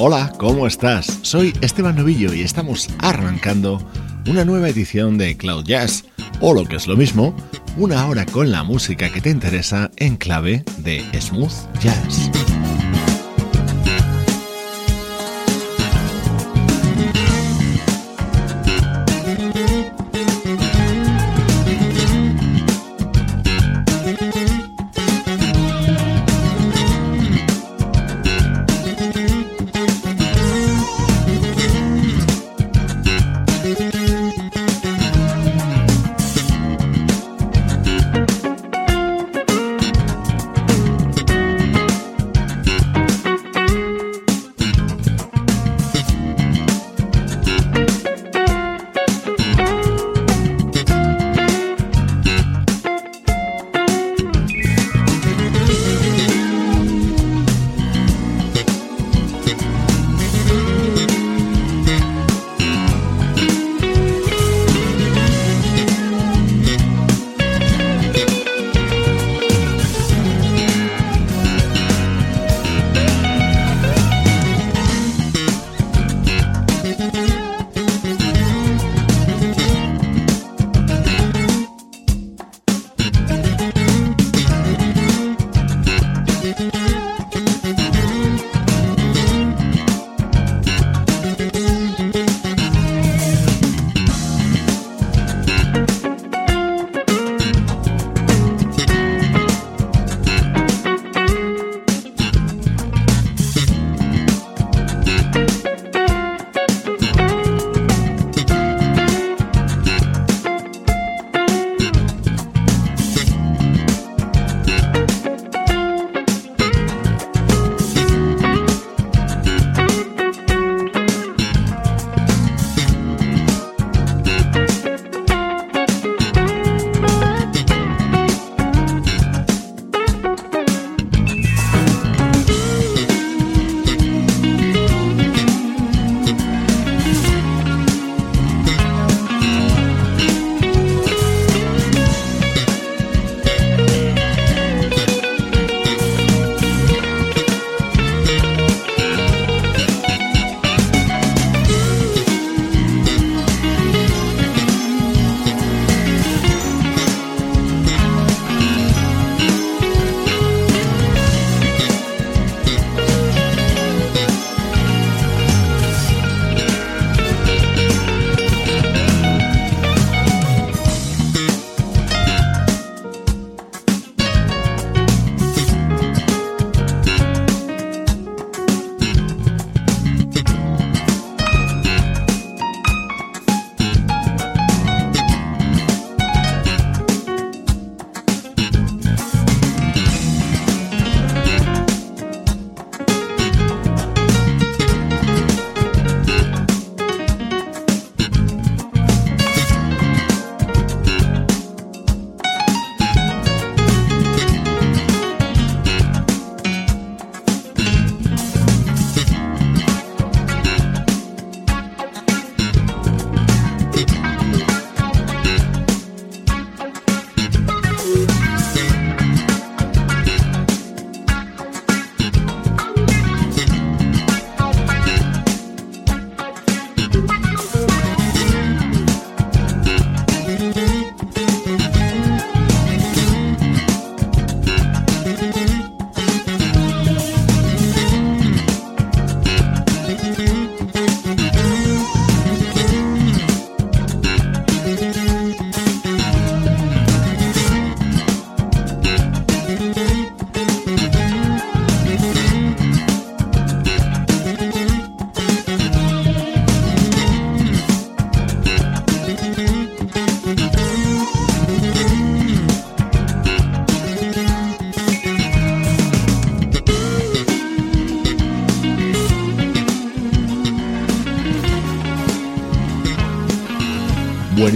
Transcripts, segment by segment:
Hola, ¿cómo estás? Soy Esteban Novillo y estamos arrancando una nueva edición de Cloud Jazz, o lo que es lo mismo, una hora con la música que te interesa en clave de smooth jazz.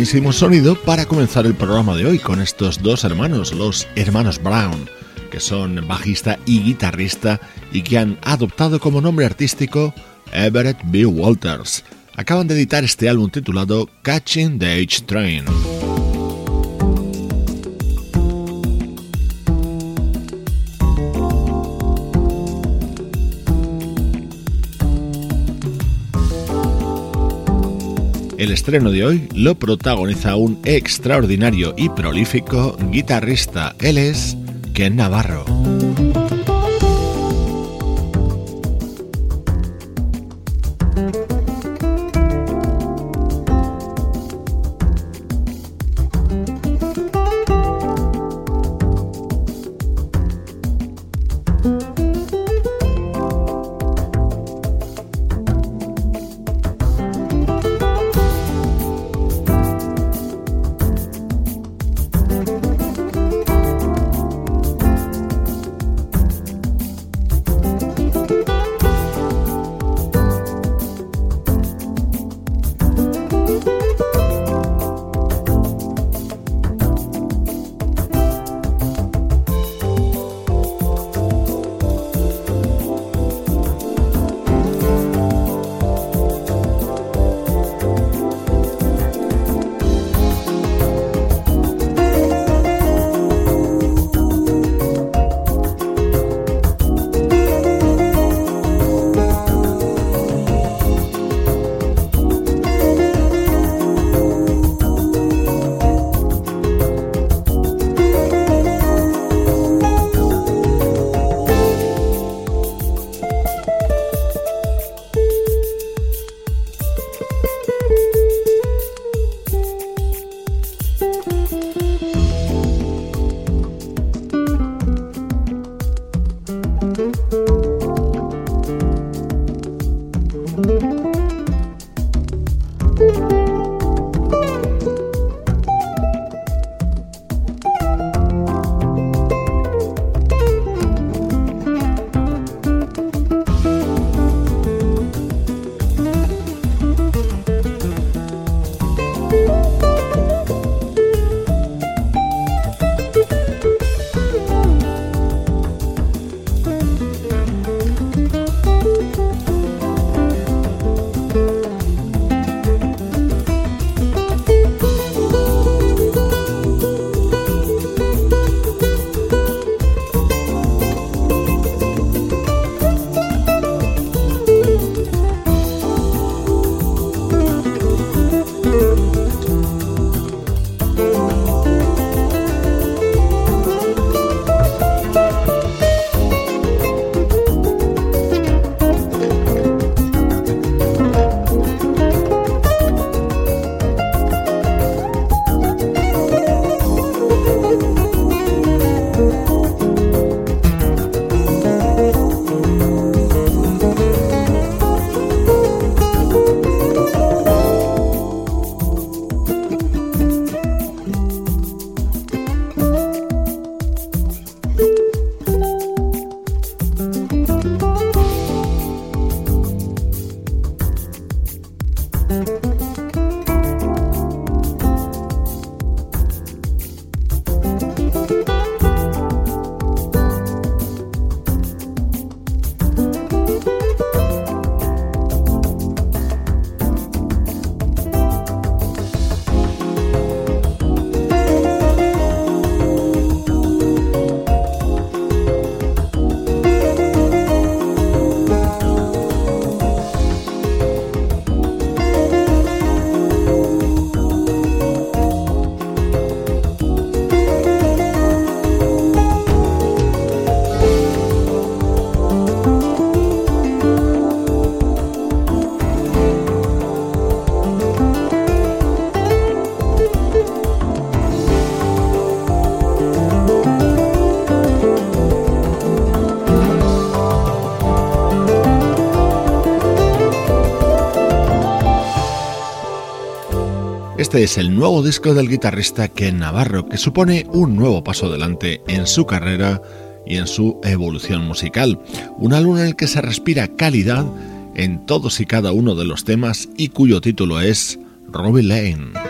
Buenísimo sonido para comenzar el programa de hoy con estos dos hermanos, los hermanos Brown, que son bajista y guitarrista y que han adoptado como nombre artístico Everett B. Walters. Acaban de editar este álbum titulado Catching the H Train. El estreno de hoy lo protagoniza un extraordinario y prolífico guitarrista. Él es Ken Navarro. Este es el nuevo disco del guitarrista Ken Navarro, que supone un nuevo paso adelante en su carrera y en su evolución musical. Un álbum en el que se respira calidad en todos y cada uno de los temas y cuyo título es Robbie Lane.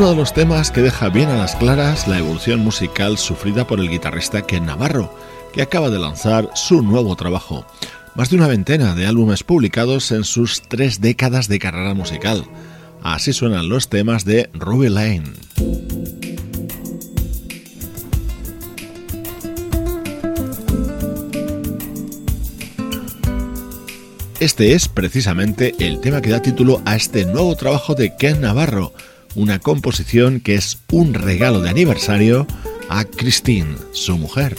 Uno de los temas que deja bien a las claras la evolución musical sufrida por el guitarrista Ken Navarro, que acaba de lanzar su nuevo trabajo. Más de una veintena de álbumes publicados en sus tres décadas de carrera musical. Así suenan los temas de Ruby Lane. Este es precisamente el tema que da título a este nuevo trabajo de Ken Navarro, una composición que es un regalo de aniversario a Christine, su mujer.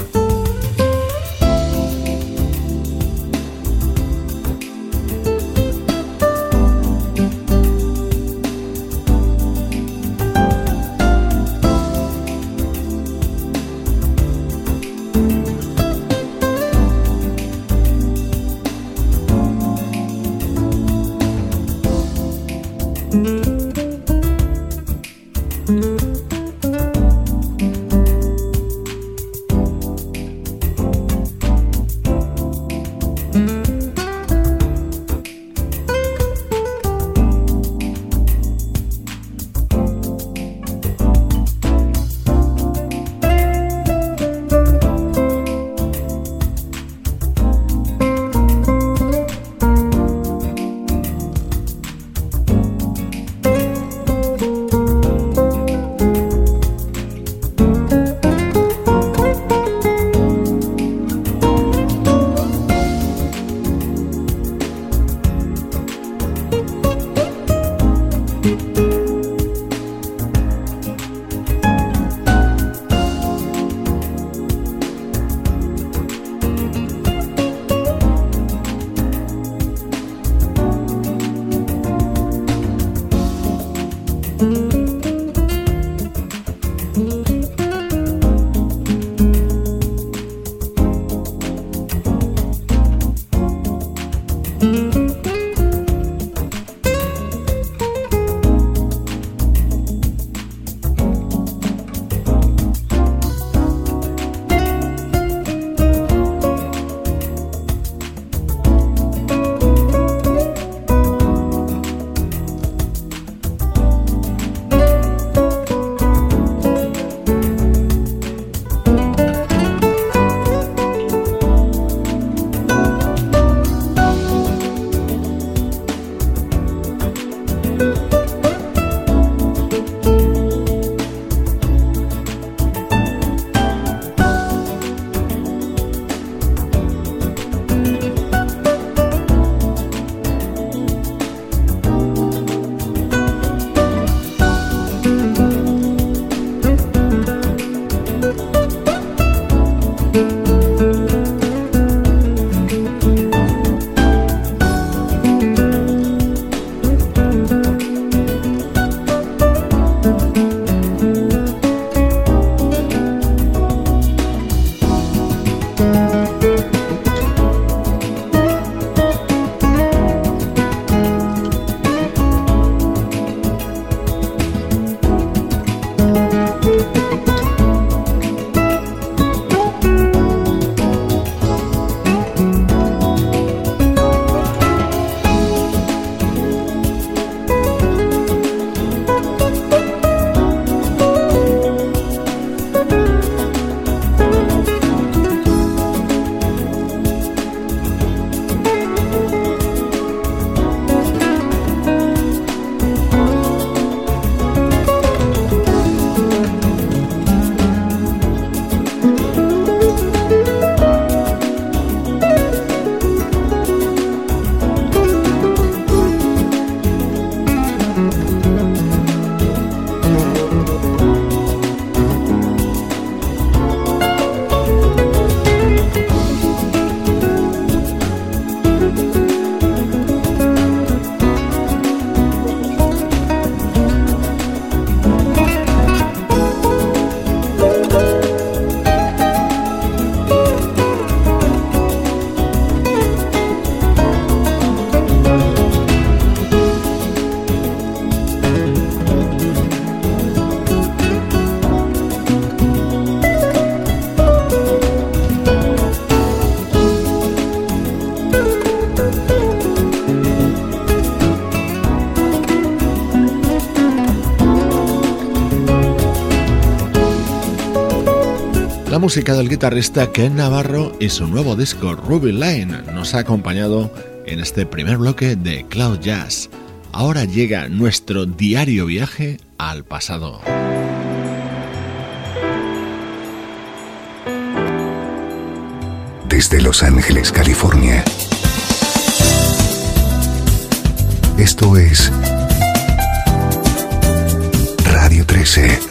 Música del guitarrista Ken Navarro y su nuevo disco Ruby Line nos ha acompañado en este primer bloque de Cloud Jazz. Ahora llega nuestro diario viaje al pasado. Desde Los Ángeles, California. Esto es Radio 13.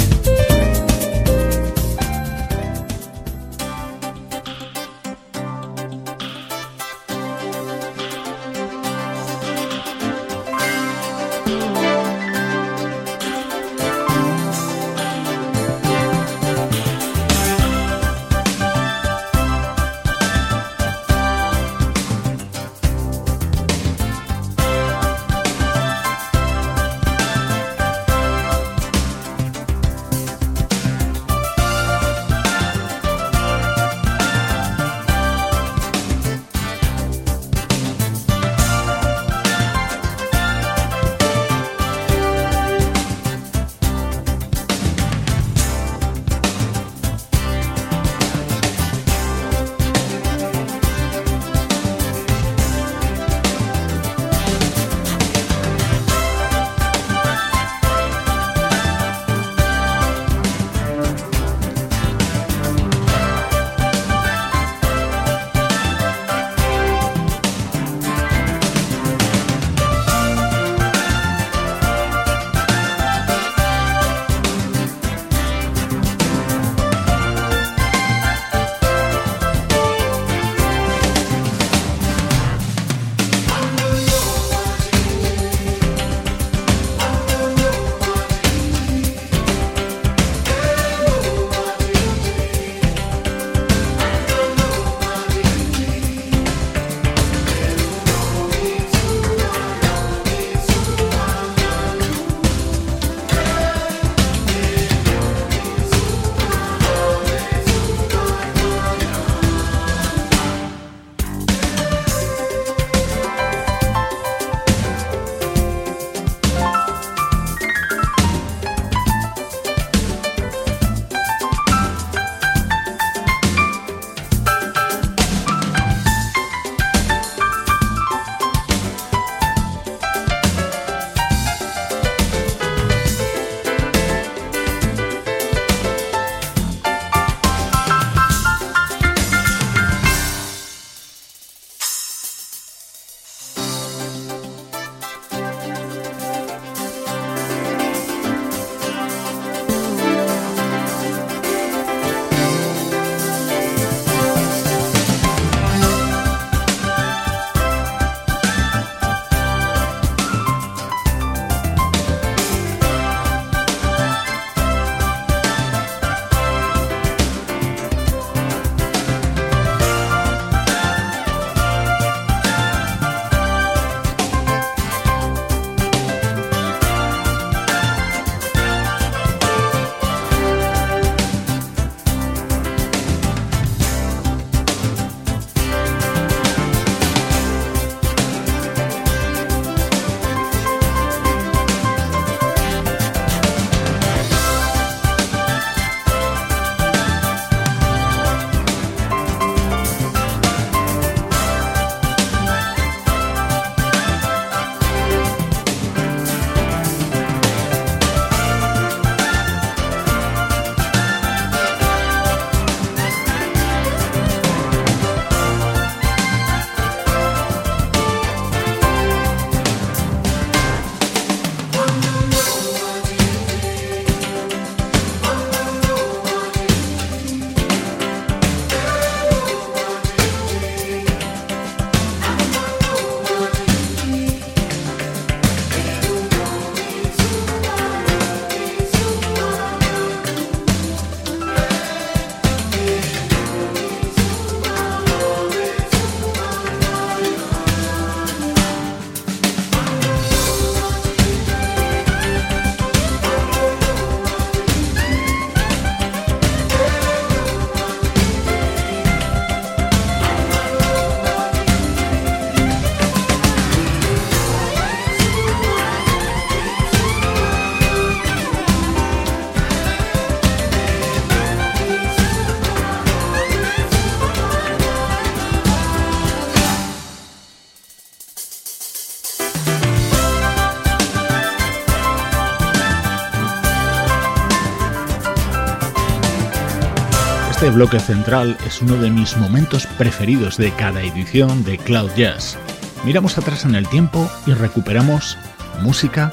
Bloque central es uno de mis momentos preferidos de cada edición de Cloud Jazz. Miramos atrás en el tiempo y recuperamos música,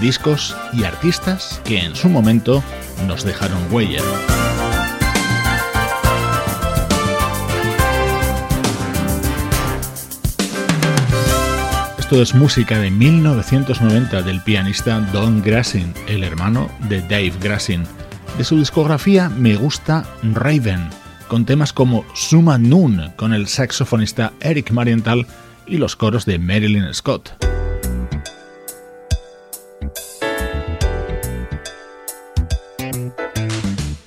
discos y artistas que en su momento nos dejaron huella. Esto es música de 1990 del pianista Don Grassin, el hermano de Dave Grassin. De su discografía me gusta Raven, con temas como Suma Noon con el saxofonista Eric Marienthal y los coros de Marilyn Scott.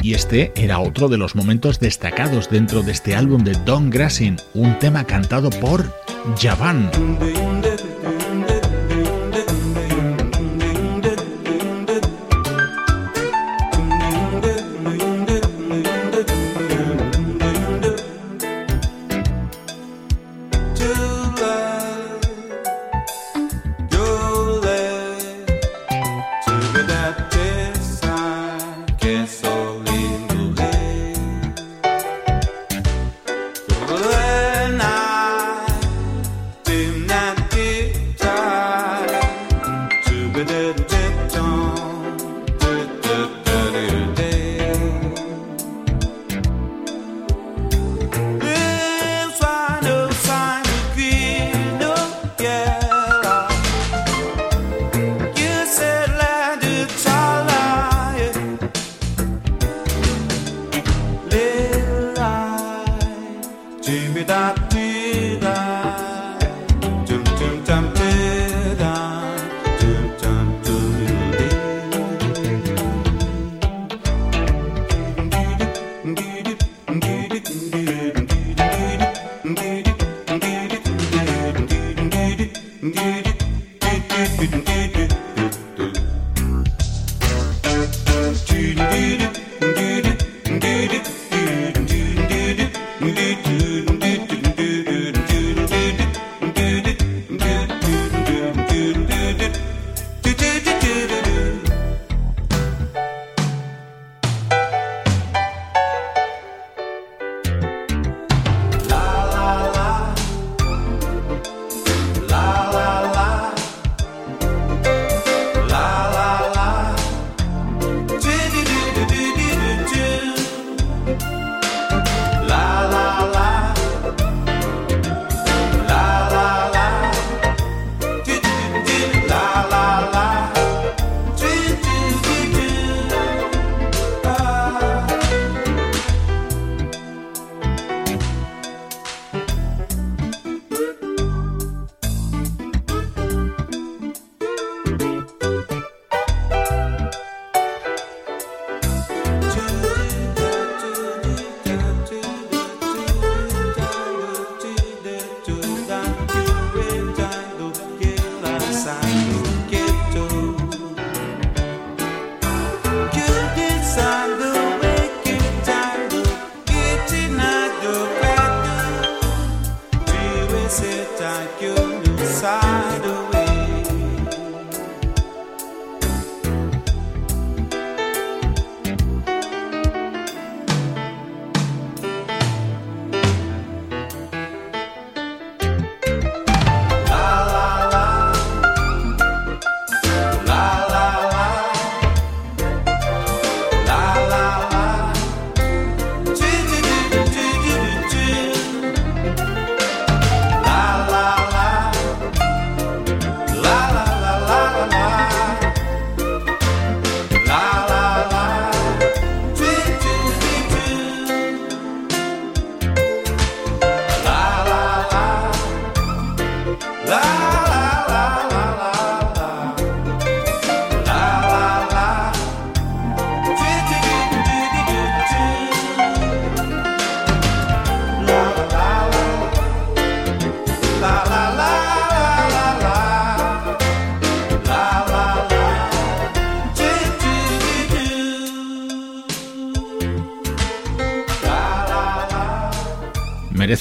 Y este era otro de los momentos destacados dentro de este álbum de Don Grassin, un tema cantado por Javan.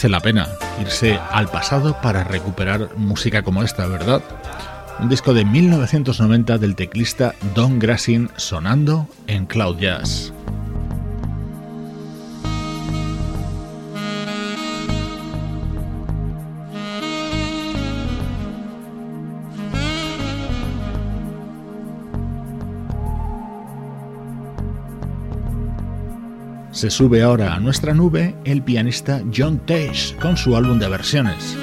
La pena irse al pasado para recuperar música como esta, ¿verdad? Un disco de 1990 del teclista Don Grassin sonando en Cloud Jazz. Se sube ahora a nuestra nube el pianista John Tesh con su álbum de versiones.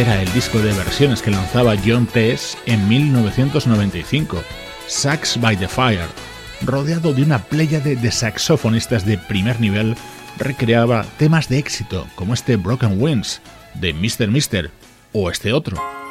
Era el disco de versiones que lanzaba John Tess en 1995, Sax by the Fire. Rodeado de una playa de saxofonistas de primer nivel, recreaba temas de éxito como este Broken Wings, de Mr. Mister o este otro.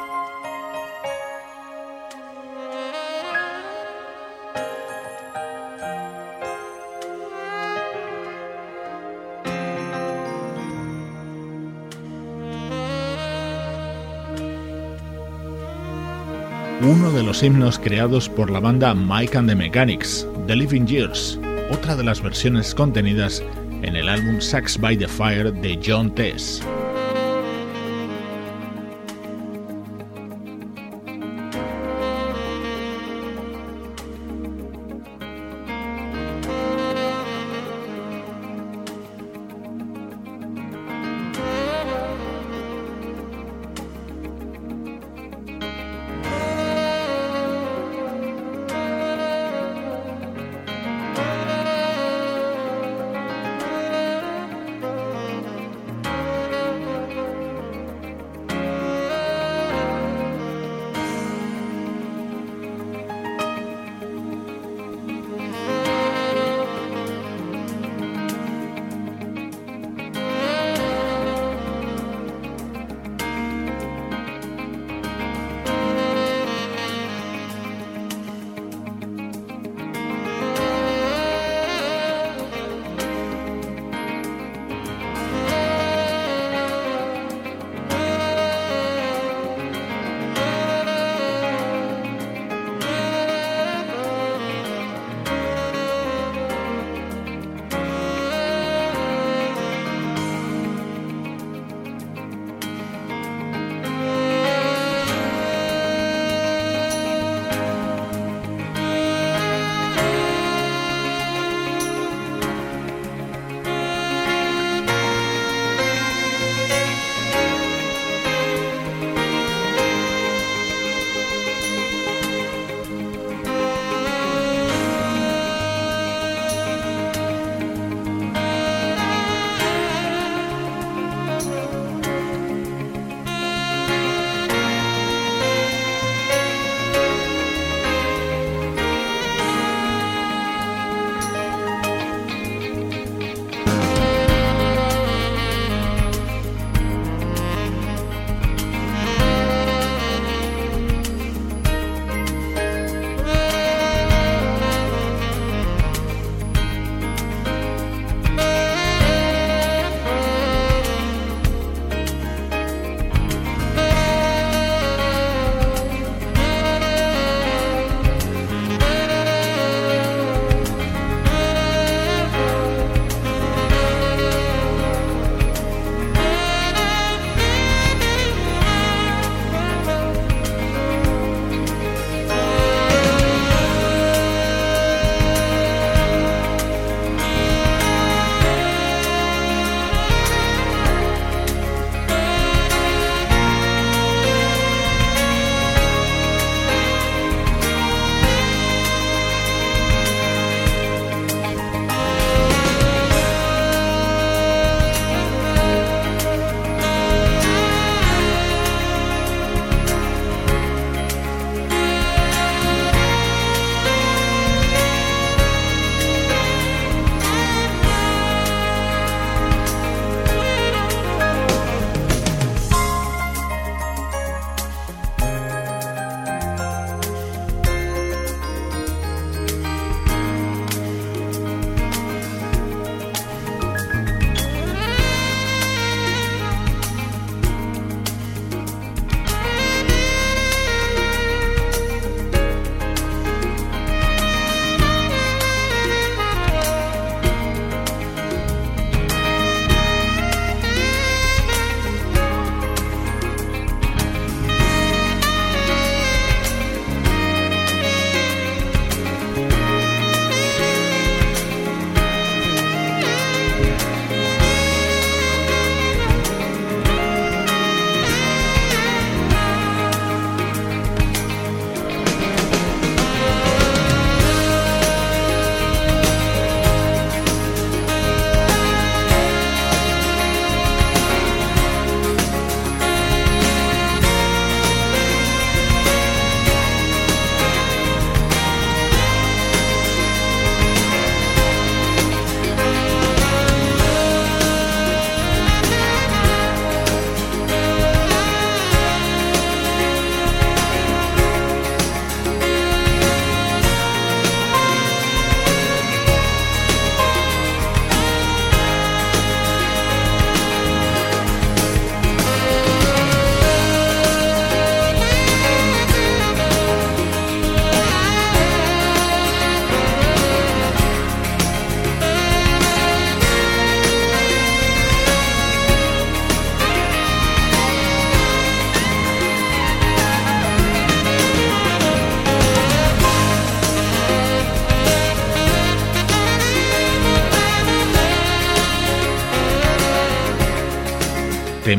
Uno de los himnos creados por la banda Mike and the Mechanics, The Living Years, otra de las versiones contenidas en el álbum Sax by the Fire de John Tess.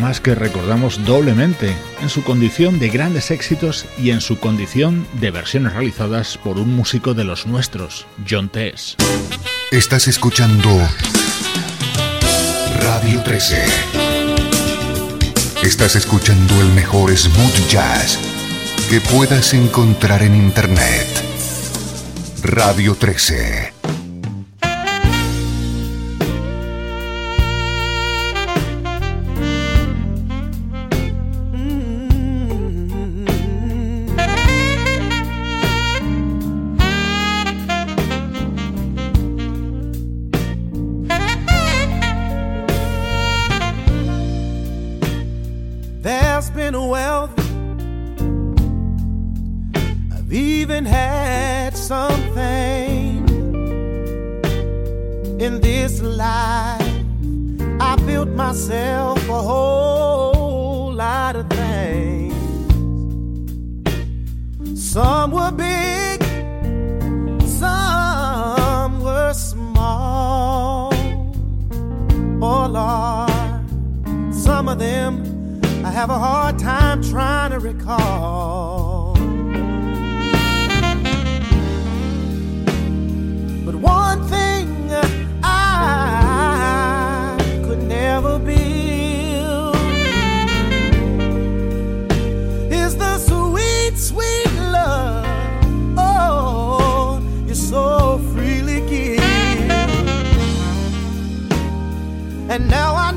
Temas que recordamos doblemente, en su condición de grandes éxitos y en su condición de versiones realizadas por un músico de los nuestros, John Tess. Estás escuchando Radio 13. Estás escuchando el mejor smooth jazz que puedas encontrar en Internet. Radio 13. Oh, Lord, some of them I have a hard time trying to recall. But one thing. and now I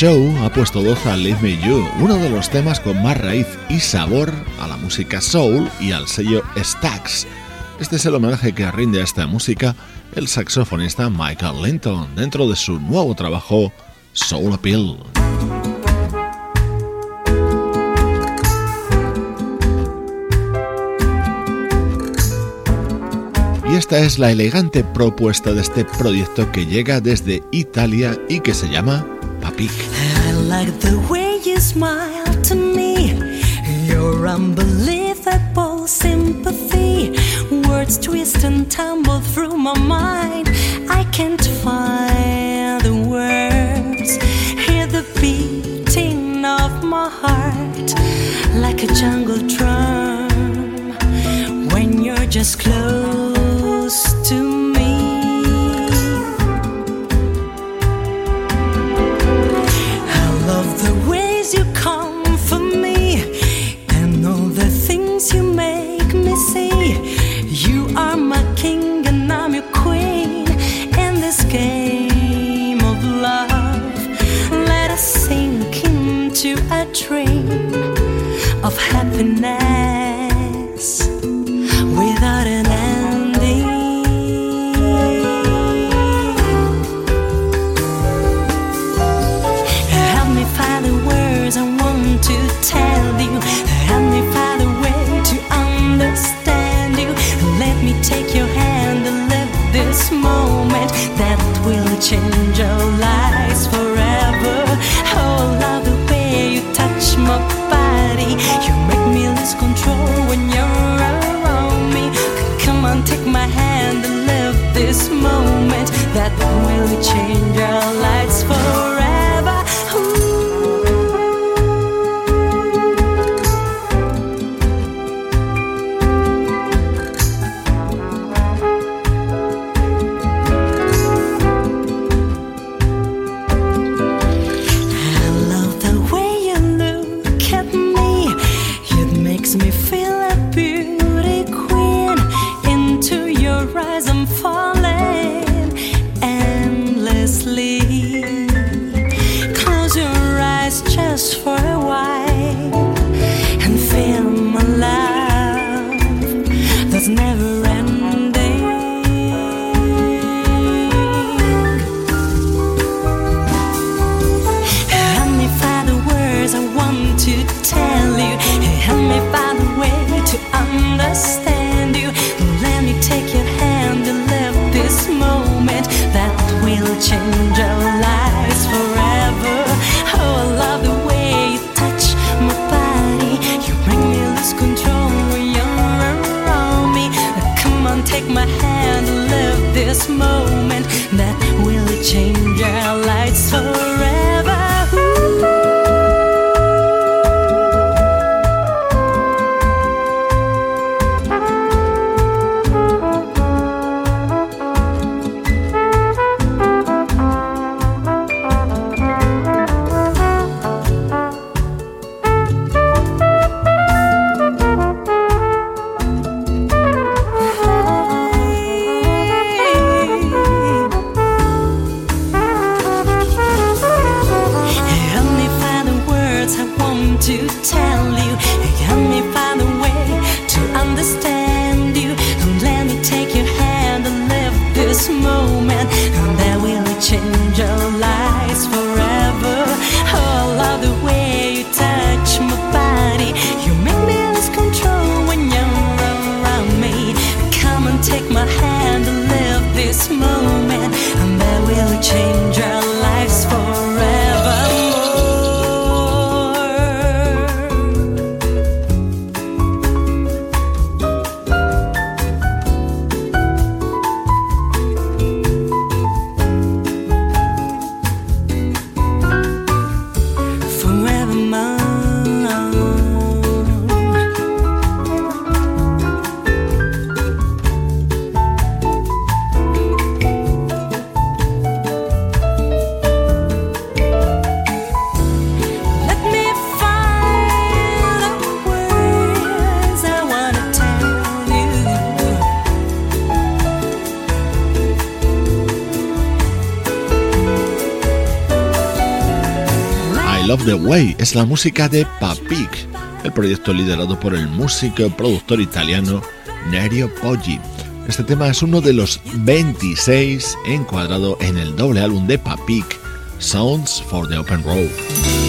Shaw ha pueto voz a Leave Me You, uno de los temas con más raíz y sabor a la música soul y al sello Stax. Este es el homenaje que rinde a esta música el saxofonista Michael Linton dentro de su nuevo trabajo Soul Appeal. Y esta es la elegante propuesta de este proyecto que llega desde Italia y que se llama Papik. I like the way you smile to me, your unbelievable sympathy. Words twist and tumble through my mind. I can't find the words. Hear the beating of my heart like a jungle drum when you're just close es la música de Papik, el proyecto liderado por el músico y productor italiano Nerio Poggi. Este tema es uno de los 26 encuadrado en el doble álbum de Papik, Sounds for the Open Road.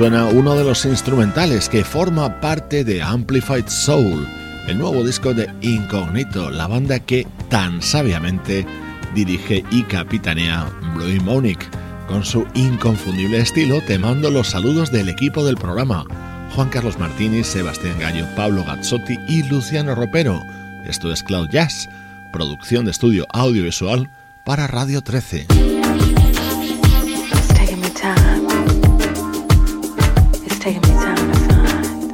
Suena uno de los instrumentales que forma parte de Amplified Soul, el nuevo disco de Incognito, la banda que tan sabiamente dirige y capitanea Blue Monic. Con su inconfundible estilo, te mando los saludos del equipo del programa: Juan Carlos Martínez, Sebastián Gallo, Pablo Gazzotti y Luciano Ropero. Esto es Cloud Jazz, producción de estudio audiovisual para Radio 13.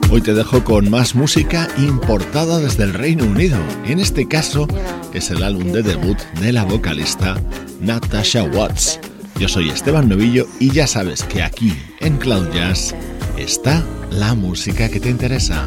Hoy te dejo con más música importada desde el Reino Unido. En este caso es el álbum de debut de la vocalista Natasha Watts. Yo soy Esteban Novillo y ya sabes que aquí en Cloud Jazz está la música que te interesa.